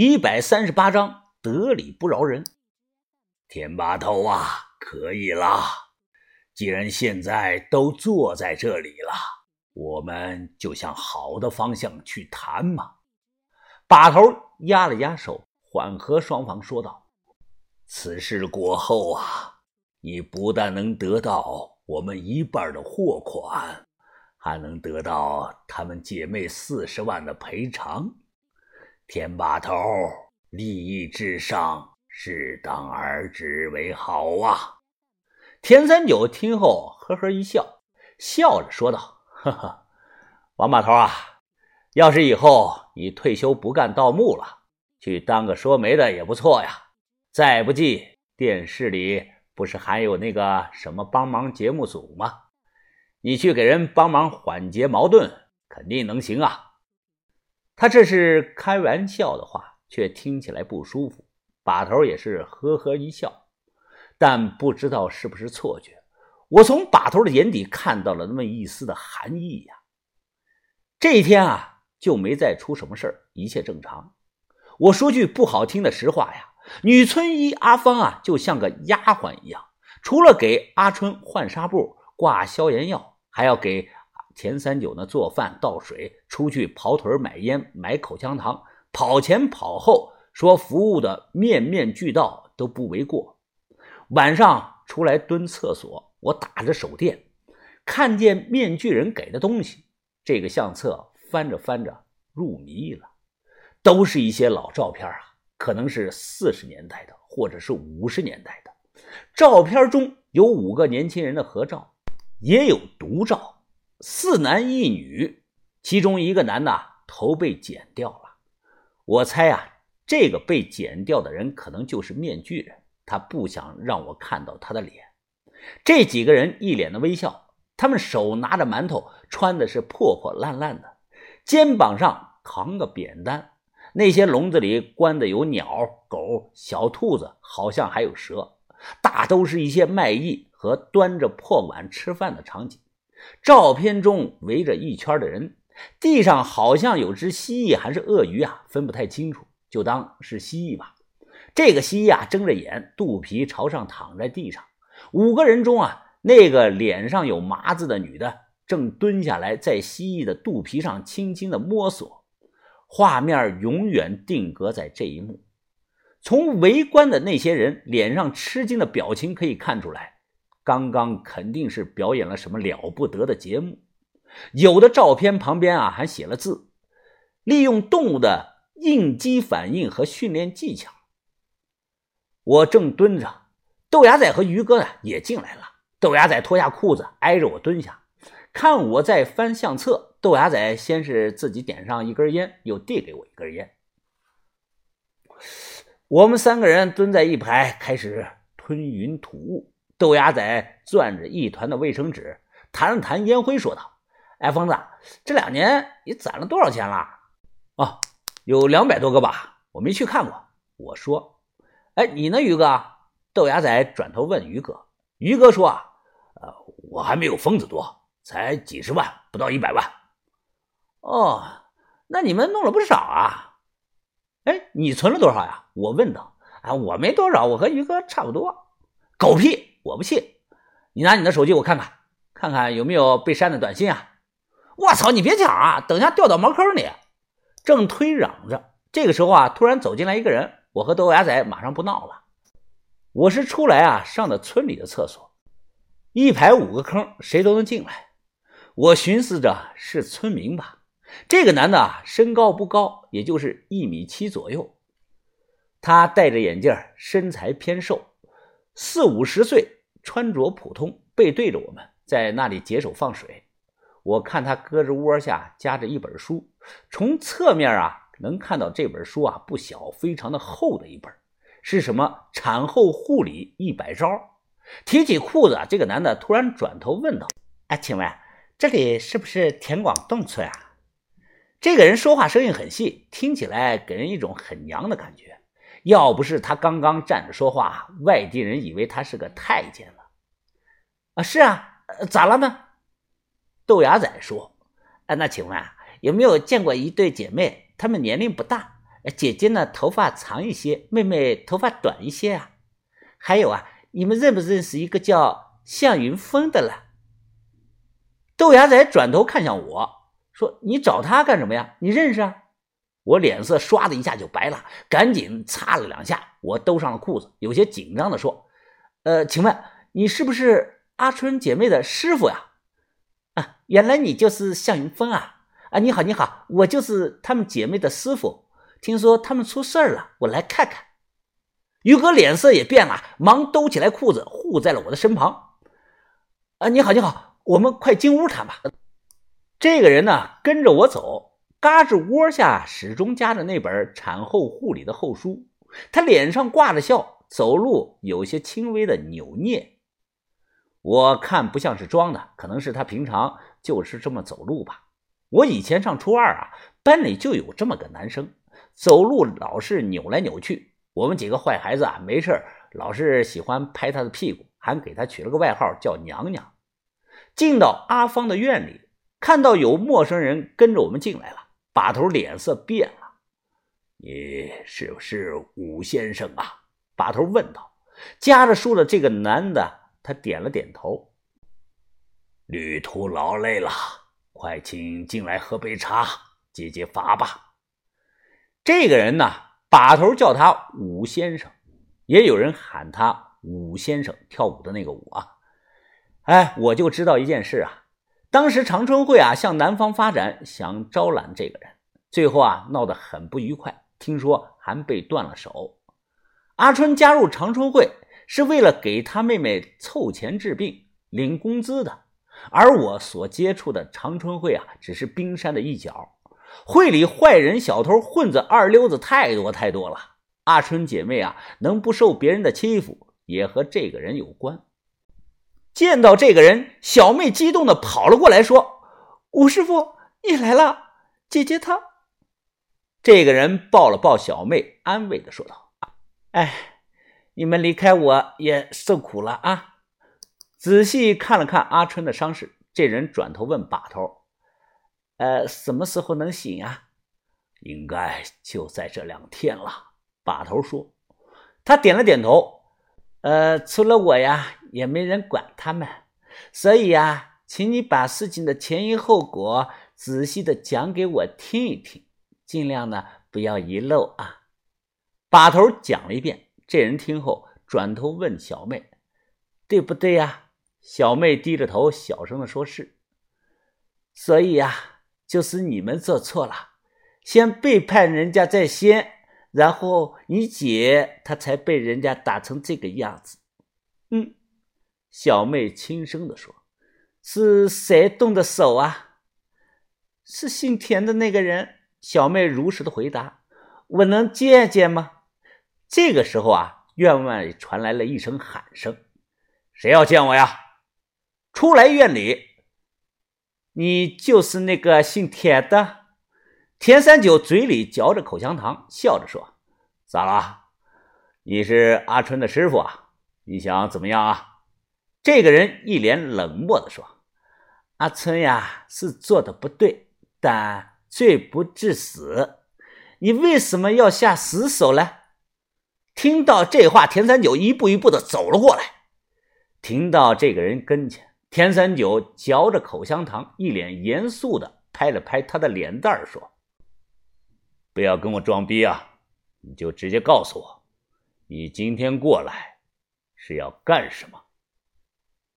一百三十八章得理不饶人。田把头啊，可以了。既然现在都坐在这里了，我们就向好的方向去谈嘛。把头压了压手，缓和双方说道：“此事过后啊，你不但能得到我们一半的货款，还能得到她们姐妹四十万的赔偿。”田把头，利益至上，适当而止为好啊！田三九听后呵呵一笑，笑着说道：“呵呵，王把头啊，要是以后你退休不干盗墓了，去当个说媒的也不错呀。再不济，电视里不是还有那个什么帮忙节目组吗？你去给人帮忙缓解矛盾，肯定能行啊。”他这是开玩笑的话，却听起来不舒服。把头也是呵呵一笑，但不知道是不是错觉，我从把头的眼底看到了那么一丝的寒意呀。这一天啊，就没再出什么事，一切正常。我说句不好听的实话呀，女村医阿芳啊，就像个丫鬟一样，除了给阿春换纱布、挂消炎药，还要给。田三九呢，做饭、倒水、出去跑腿、买烟、买口香糖，跑前跑后，说服务的面面俱到都不为过。晚上出来蹲厕所，我打着手电，看见面具人给的东西。这个相册翻着翻着入迷了，都是一些老照片啊，可能是四十年代的，或者是五十年代的。照片中有五个年轻人的合照，也有独照。四男一女，其中一个男的头被剪掉了。我猜啊，这个被剪掉的人可能就是面具人，他不想让我看到他的脸。这几个人一脸的微笑，他们手拿着馒头，穿的是破破烂烂的，肩膀上扛个扁担。那些笼子里关的有鸟、狗、小兔子，好像还有蛇，大都是一些卖艺和端着破碗吃饭的场景。照片中围着一圈的人，地上好像有只蜥蜴还是鳄鱼啊，分不太清楚，就当是蜥蜴吧。这个蜥蜴啊，睁着眼，肚皮朝上躺在地上。五个人中啊，那个脸上有麻子的女的正蹲下来，在蜥蜴的肚皮上轻轻的摸索。画面永远定格在这一幕。从围观的那些人脸上吃惊的表情可以看出来。刚刚肯定是表演了什么了不得的节目，有的照片旁边啊还写了字，利用动物的应激反应和训练技巧。我正蹲着，豆芽仔和于哥呢也进来了。豆芽仔脱下裤子挨着我蹲下，看我在翻相册。豆芽仔先是自己点上一根烟，又递给我一根烟。我们三个人蹲在一排，开始吞云吐雾。豆芽仔攥着一团的卫生纸，弹了弹烟灰，说道：“哎，疯子，这两年你攒了多少钱了？哦，有两百多个吧。我没去看过。”我说：“哎，你呢，于哥？”豆芽仔转头问于哥。于哥说：“啊，呃，我还没有疯子多，才几十万，不到一百万。”哦，那你们弄了不少啊？哎，你存了多少呀？我问道。啊，我没多少，我和于哥差不多。狗屁！我不信，你拿你的手机我看看，看看有没有被删的短信啊！我操，你别抢啊，等下掉到茅坑里！正推嚷着，这个时候啊，突然走进来一个人，我和豆芽仔马上不闹了。我是出来啊上的村里的厕所，一排五个坑，谁都能进来。我寻思着是村民吧。这个男的啊身高不高，也就是一米七左右，他戴着眼镜，身材偏瘦，四五十岁。穿着普通，背对着我们，在那里解手放水。我看他胳肢窝下夹着一本书，从侧面啊能看到这本书啊不小，非常的厚的一本，是什么产后护理一百招。提起裤子，这个男的突然转头问道：“哎，请问这里是不是田广洞村啊？”这个人说话声音很细，听起来给人一种很娘的感觉。要不是他刚刚站着说话，外地人以为他是个太监。啊，是啊，咋了呢？豆芽仔说：“啊，那请问啊，有没有见过一对姐妹？她们年龄不大，姐姐呢头发长一些，妹妹头发短一些啊。还有啊，你们认不认识一个叫向云峰的了？豆芽仔转头看向我说：“你找他干什么呀？你认识啊？”我脸色唰的一下就白了，赶紧擦了两下，我兜上了裤子，有些紧张的说：“呃，请问你是不是阿春姐妹的师傅呀？”啊，原来你就是向云峰啊！啊，你好，你好，我就是他们姐妹的师傅。听说他们出事儿了，我来看看。于哥脸色也变了，忙兜起来裤子护在了我的身旁。啊，你好，你好，我们快进屋谈吧。这个人呢，跟着我走，嘎吱窝下始终夹着那本产后护理的厚书，他脸上挂着笑，走路有些轻微的扭捏。我看不像是装的，可能是他平常就是这么走路吧。我以前上初二啊，班里就有这么个男生。走路老是扭来扭去，我们几个坏孩子啊，没事老是喜欢拍他的屁股，还给他取了个外号叫娘娘。进到阿芳的院里，看到有陌生人跟着我们进来了，把头脸色变了。你是不是武先生啊？把头问道。夹着书的这个男的，他点了点头。旅途劳累了，快请进来喝杯茶，解解乏吧。这个人呢，把头叫他武先生，也有人喊他武先生，跳舞的那个舞啊。哎，我就知道一件事啊，当时长春会啊向南方发展，想招揽这个人，最后啊闹得很不愉快，听说还被断了手。阿春加入长春会是为了给他妹妹凑钱治病、领工资的，而我所接触的长春会啊，只是冰山的一角。会里坏人、小偷、混子、二流子太多太多了。阿春姐妹啊，能不受别人的欺负，也和这个人有关。见到这个人，小妹激动的跑了过来，说：“吴师傅，你来了，姐姐她。”这个人抱了抱小妹，安慰的说道：“哎，你们离开我也受苦了啊。”仔细看了看阿春的伤势，这人转头问把头。呃，什么时候能醒啊？应该就在这两天了。把头说，他点了点头。呃，除了我呀，也没人管他们，所以呀，请你把事情的前因后果仔细的讲给我听一听，尽量呢不要遗漏啊。把头讲了一遍，这人听后转头问小妹：“对不对呀？”小妹低着头，小声的说：“是。”所以呀。就是你们做错了，先背叛人家在先，然后你姐她才被人家打成这个样子。小妹轻声的说：“是谁动的手啊？”是姓田的那个人。小妹如实的回答：“我能见见吗？”这个时候啊，院外传来了一声喊声：“谁要见我呀？出来院里。”你就是那个姓田的，田三九嘴里嚼着口香糖，笑着说：“咋了？你是阿春的师傅啊？你想怎么样啊？”这个人一脸冷漠的说：“阿春呀，是做的不对，但罪不至死。你为什么要下死手呢？”听到这话，田三九一步一步的走了过来，停到这个人跟前。田三九嚼着口香糖，一脸严肃的拍了拍他的脸蛋说：“不要跟我装逼啊！你就直接告诉我，你今天过来是要干什么？”